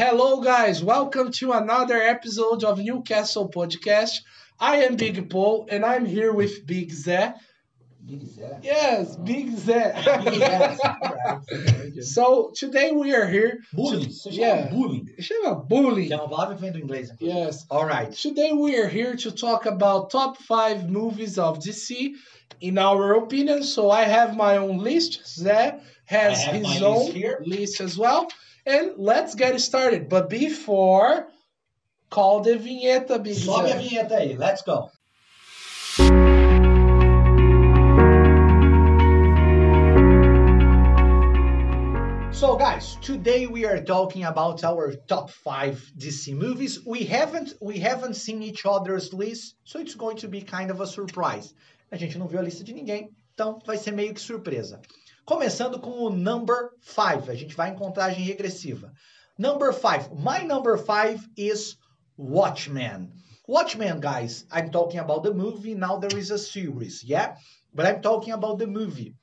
Hello, guys. Welcome to another episode of Newcastle Podcast. I am Big Paul, and I'm here with Big Zé. Big Zé. Yes, Big Zé. Yes. So today we are here. Bullying. Chama Yeah. bullying. Chama bullying. Que é uma palavra que vem do inglês. Yes. Alright. Today we are here to talk about top five movies of DC in our opinion. So I have my own list. Zé has his own list list as well. And let's get started. But before, call the vinheta, Big Sobe a vinheta aí. Let's go. So guys, today we are talking about our top 5 DC movies. We haven't we haven't seen each other's list, so it's going to be kind of a surprise. A gente não viu a lista de ninguém, então vai ser meio que surpresa. Começando com o number 5, a gente vai em contagem regressiva. Number 5, my number 5 is Watchmen. Watchmen, guys, I'm talking about the movie, now there is a series, yeah? But I'm talking about the movie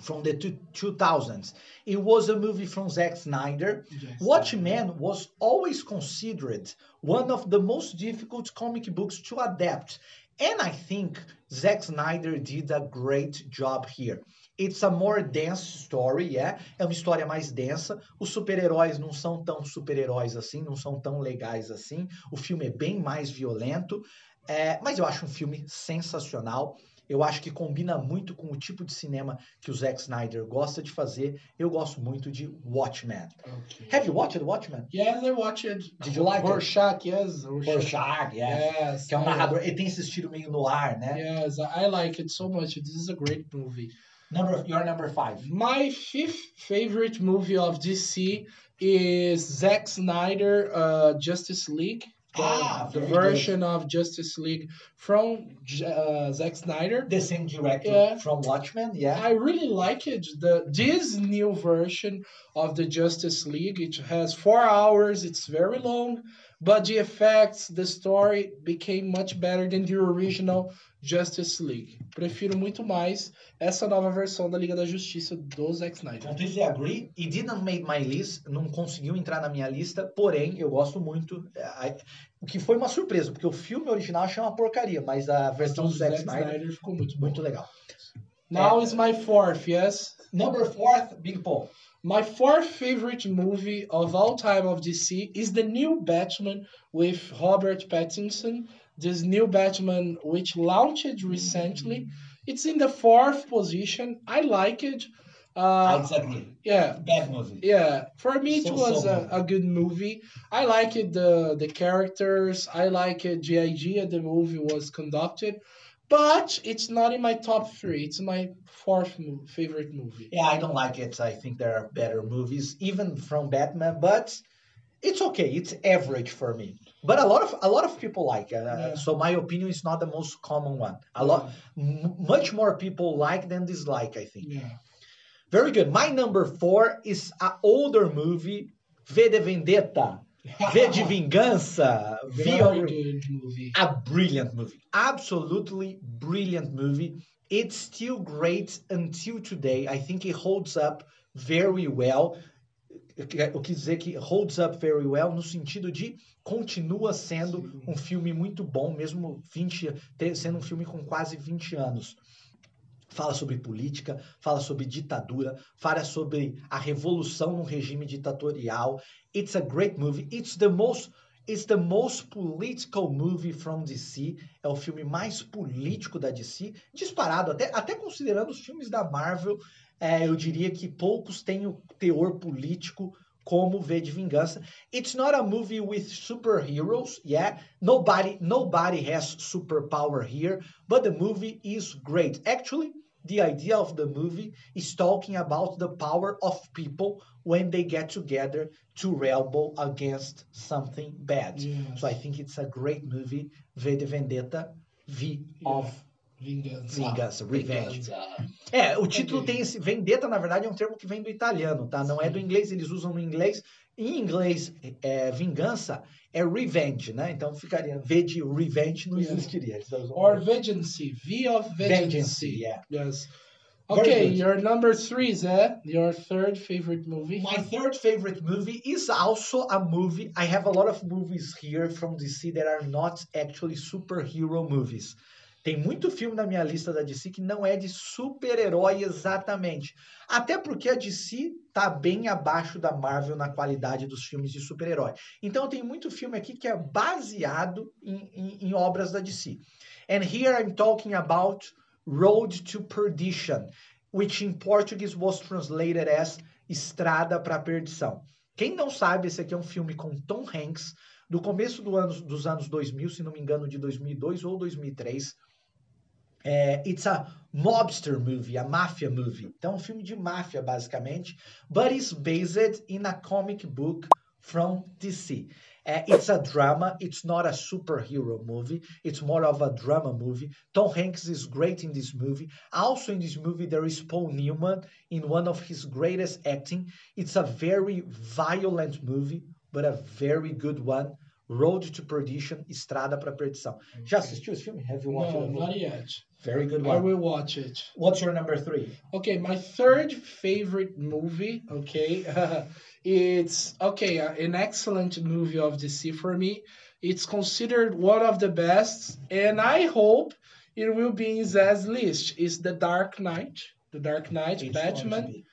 from the two, 2000s. It was a movie from Zack Snyder. Yes. Watchmen was always considered one of the most difficult comic books to adapt. And I think Zack Snyder did a great job here. It's a more dense story, yeah? É uma história mais densa. Os super-heróis não são tão super-heróis assim, não são tão legais assim. O filme é bem mais violento. É, mas eu acho um filme sensacional. Eu acho que combina muito com o tipo de cinema que o Zack Snyder gosta de fazer. Eu gosto muito de Watchmen. Okay. Have you watched Watchmen? Yes, I watched it. Did you like it? Rorschach, yes. Rorschach, yeah. Yes. Que é um narrador. Ele tem esse estilo meio no ar, né? Yes, I like it so much. This is a great movie. Number, your number five. My fifth favorite movie of DC is Zack Snyder uh, Justice League. The, Ah, the very good. version of Justice League from uh, Zack Snyder. The same director Yeah. from Watchmen, yeah. I really like it. The this new version of the Justice League. It has four hours. It's very long, but the effects, the story became much better than the original Justice League. Prefiro muito mais essa nova versão da Liga da Justiça do Zack Snyder. Completely agree. It didn't make my list, não conseguiu entrar na minha lista, porém eu gosto muito. I- O que foi uma surpresa, porque o filme original achei uma porcaria, mas a versão do Zack Snyder, ficou muito bom. muito legal. Now is my fourth, yes. Number fourth, Big Paul. My fourth favorite movie of all time of DC is the new Batman with Robert Pattinson. This new Batman, which launched recently, it's in the fourth position. I like it. I Uh, disagree. yeah, Bad movie. yeah. For me, it So, was so a, a good movie. I like it. The the characters. I like it. The idea the movie was conducted, but it's not in my top three. It's my fourth favorite movie. Yeah, I don't like it. I think there are better movies, even from Batman, but it's okay. It's average for me. But a lot of a lot of people like it. Uh, Yeah. So my opinion is not the most common one. A lot, m- much more people like than dislike. I think. Yeah. Very good. My number four is an older movie, V de Vendetta, V de Vingança, V movie. a brilliant movie. Absolutely brilliant movie. It's still great until today. I think it holds up very well. Eu quis dizer que holds up very well no sentido de continua sendo um filme muito bom, mesmo 20, te- sendo um filme com quase 20 anos. Fala sobre política, fala sobre ditadura, fala sobre a revolução no regime ditatorial. It's a great movie. It's the most It's the most political movie from DC. É o filme mais político da DC, disparado, até, até considerando os filmes da Marvel, é, eu diria que poucos têm o teor político como V de Vingança. It's not a movie with superheroes, yeah. Nobody, nobody has superpower here, but the movie is great. Actually, the idea of the movie is talking about the power of people when they get together to rebel against something bad. Yes. So I think it's a great movie. V de Vendetta, V of Vingança. Vingança, Revenge. Vingança. É, o título Ok. tem esse. Vendetta, na verdade, é um termo que vem do italiano, tá? Não é do Sim. inglês, eles usam no inglês. Em inglês, é, vingança é revenge, né? Então ficaria. V de revenge não Yeah. existiria. Usam Or Vengeance. V of Vengeance. Vengeance, yeah. Yes. Okay, your number three, Zé. Eh? Your third favorite movie. My third favorite movie is also a movie. I have a lot of movies here from DC that are not actually superhero movies. Tem muito filme na minha lista da DC que não é de super-herói exatamente. Até porque a DC tá bem abaixo da Marvel na qualidade dos filmes de super-herói. Então tem muito filme aqui que é baseado em, em- em obras da DC. And here I'm talking about Road to Perdition, which in Portuguese was translated as Estrada para a Perdição. Quem não sabe, esse aqui é um filme com Tom Hanks, do começo do ano, dos anos 2000, se não me engano, de 2002 ou 2003. É, it's a mobster movie, a máfia movie. Então, é um filme de máfia, basicamente. But it's based in a comic book from DC. Uh, it's a drama. It's not a superhero movie. It's more of a drama movie. Tom Hanks is great in this movie. Also in this movie, there is Paul Newman in one of his greatest acting. It's a very violent movie, but a very good one. Road to Perdition, Estrada para Perdição. Já assistiu esse filme? Have you watched No, it? not yet. Very good one. I will watch it. What's your number three? Okay, my third favorite movie, okay, it's okay, uh, an excellent movie of DC for me. It's considered one of the best, and I hope it will be in Zé's list. It's The Dark Knight. The Dark Knight, It's Batman.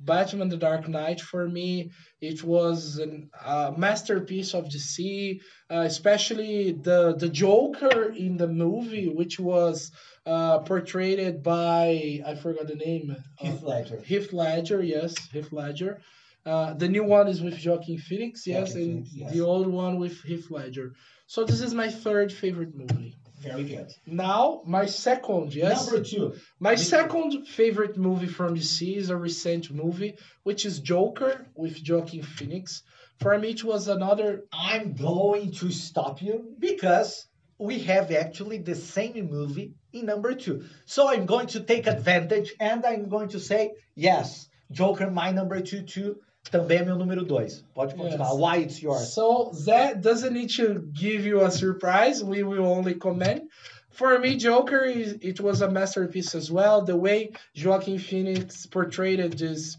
Batman The Dark Knight for me it was a masterpiece of DC uh, especially the the Joker in the movie which was uh, portrayed by I forgot the name uh, Heath Ledger. Heath Ledger yes Heath Ledger uh, the new one is with Joaquin Phoenix yes Joaquin and Phoenix, yes. the old one with Heath Ledger so this is my third favorite movie Very good. now my second yes Number two. my second favorite movie from DC is a recent movie, which is Joker with Joaquin Phoenix. For me, it was another. I'm going to stop you because we have actually the same movie in number two. So I'm going to take advantage and I'm going to say, yes, Joker, my number two, too. Também é meu número dois. Pode continuar. Yes. Why it's yours? So that doesn't need to give you a surprise. We will only comment. For me, Joker, is, it was a masterpiece as well. The way Joaquin Phoenix portrayed this,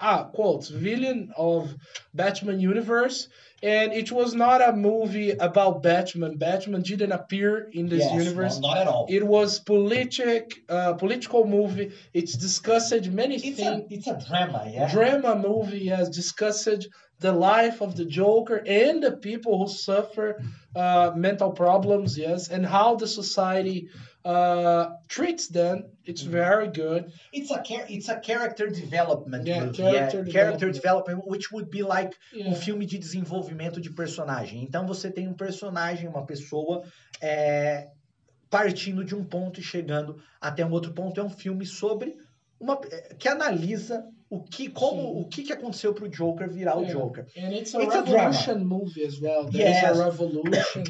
ah, quotes, villain of Batman universe. And it was not a movie about Batman. Batman didn't appear in this Yes, universe. no, not at all. It was politic, uh, political movie. It's discussed many It's a, things. it's a drama, yeah? Drama movie has discussed the life of the Joker and the people who suffer uh, mental problems, yes, and how the society uh, treats them. It's Mhm. very good. It's a it's a character development Yeah, movie. character yeah. Character development. development, which would be like Yeah. um filme de desenvolvimento de personagem. Então você tem um personagem, uma pessoa é, partindo de um ponto e chegando até um outro ponto. É um filme sobre uma é, que analisa o que como Sim. o que, que aconteceu para o Joker virar o Yeah. Joker. And it's a It's a drama. revolution movie as well. There's Yes. a revolution.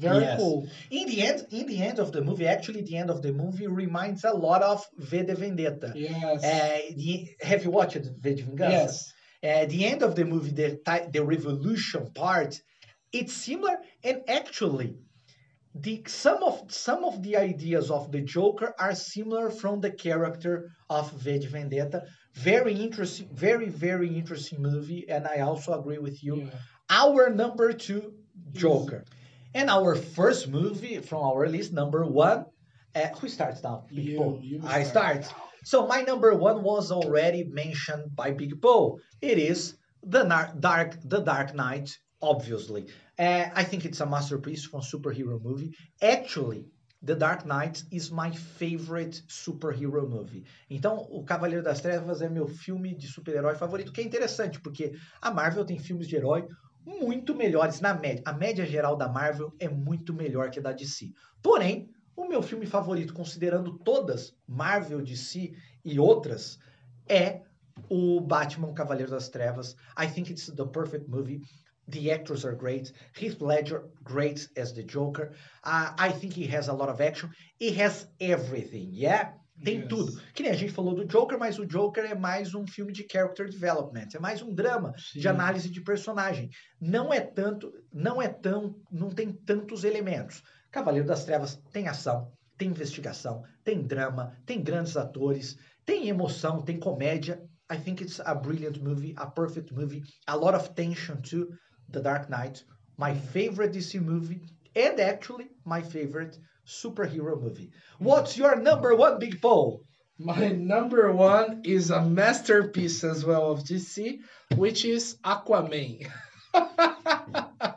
Very Yes. cool. In the end, in the end of the movie, actually, the end of the movie reminds a lot of V de Vendetta. Yes. É, the- have you watched V de Vingança? yes. at the end of the movie, the the revolution part, it's similar and actually the some of some of the ideas of the Joker are similar from the character of V de Vendetta. Very interesting, very very interesting movie, and I also agree with you. Yeah. Our number two Joker, and our first movie from our list, number one. Uh, who starts now? Big You- Paul. you I start. start. So my number one was already mentioned by Big Paul. It is the Nar- Dark, the Dark Knight, obviously. Uh, I think it's a masterpiece from superhero movie. Actually, The Dark Knight is my favorite superhero movie. Então, O Cavaleiro das Trevas é meu filme de super-herói favorito, que é interessante, porque a Marvel tem filmes de herói muito melhores na média. A média geral da Marvel é muito melhor que a da DC. Porém, o meu filme favorito, considerando todas, Marvel, DC e outras, é o Batman Cavaleiro das Trevas. I think it's the perfect movie. The actors are great. Heath Ledger, great as the Joker. Uh, I think he has a lot of action. He has everything, yeah? Tem Yes. tudo. Que nem a gente falou do Joker, mas o Joker é mais um filme de character development, é mais um drama de Sim. análise de personagem. Não é tanto, não é tão, não tem tantos elementos. Cavaleiro das Trevas tem ação, tem investigação, tem drama, tem grandes atores, Tem emoção, tem comédia. I think it's a brilliant movie, a perfect movie. A lot of tension too. The Dark Knight, my favorite DC movie, and actually my favorite superhero movie. What's your number one, Big Paul? My number one is a masterpiece as well of DC, which is Aquaman.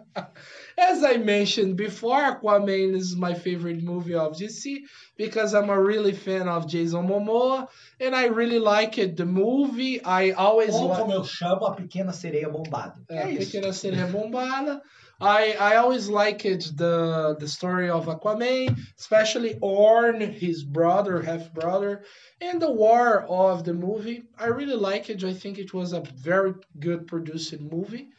As I mentioned before, Aquaman is my favorite movie of DC because I'm a really fan of Jason Momoa and I really like it. The movie, I always Ou como eu chamo, a pequena sereia bombada. É, É. Pequena Sereia Bombada. I, I always liked the the story of Aquaman, especially Orm, his brother, half brother, and the war of the movie. I really like it. I think it was a very good produced movie.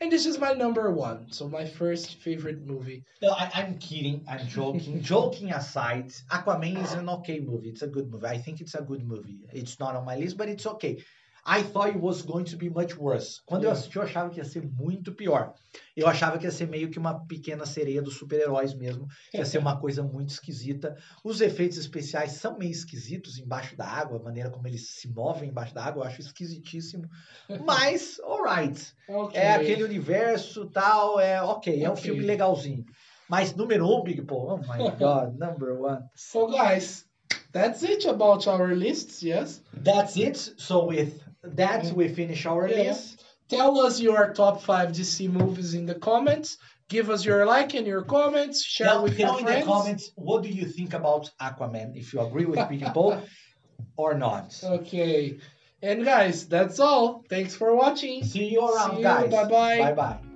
And this is my number one. So my first favorite movie. No, I, I'm kidding. I'm joking. joking aside, Aquaman is an okay movie. It's a good movie. I think it's a good movie. It's not on my list, but it's okay. I thought it was going to be much worse. Quando eu Yeah. assisti, eu achava que ia ser muito pior. Eu achava que ia ser meio que uma pequena sereia dos super-heróis mesmo. Que ia ser uma coisa muito esquisita. Os efeitos especiais são meio esquisitos embaixo da água, a maneira como eles se movem embaixo da água, eu acho esquisitíssimo. Mas, alright. Okay. É aquele universo tal, é ok, é um filme legalzinho. Mas número um, Big Paul, oh my god, number one. So guys, that's it about our lists. Yes. That's it. So with that, mm-hmm. we finish our Yeah. list. Tell us your top five DC movies in the comments. Give us your like and your comments. Share Now, with your tell in the comments, what do you think about Aquaman? If you agree with Paul or not. Okay. And guys, that's all. Thanks for watching. See you around, See you. guys. Bye-bye. Bye bye.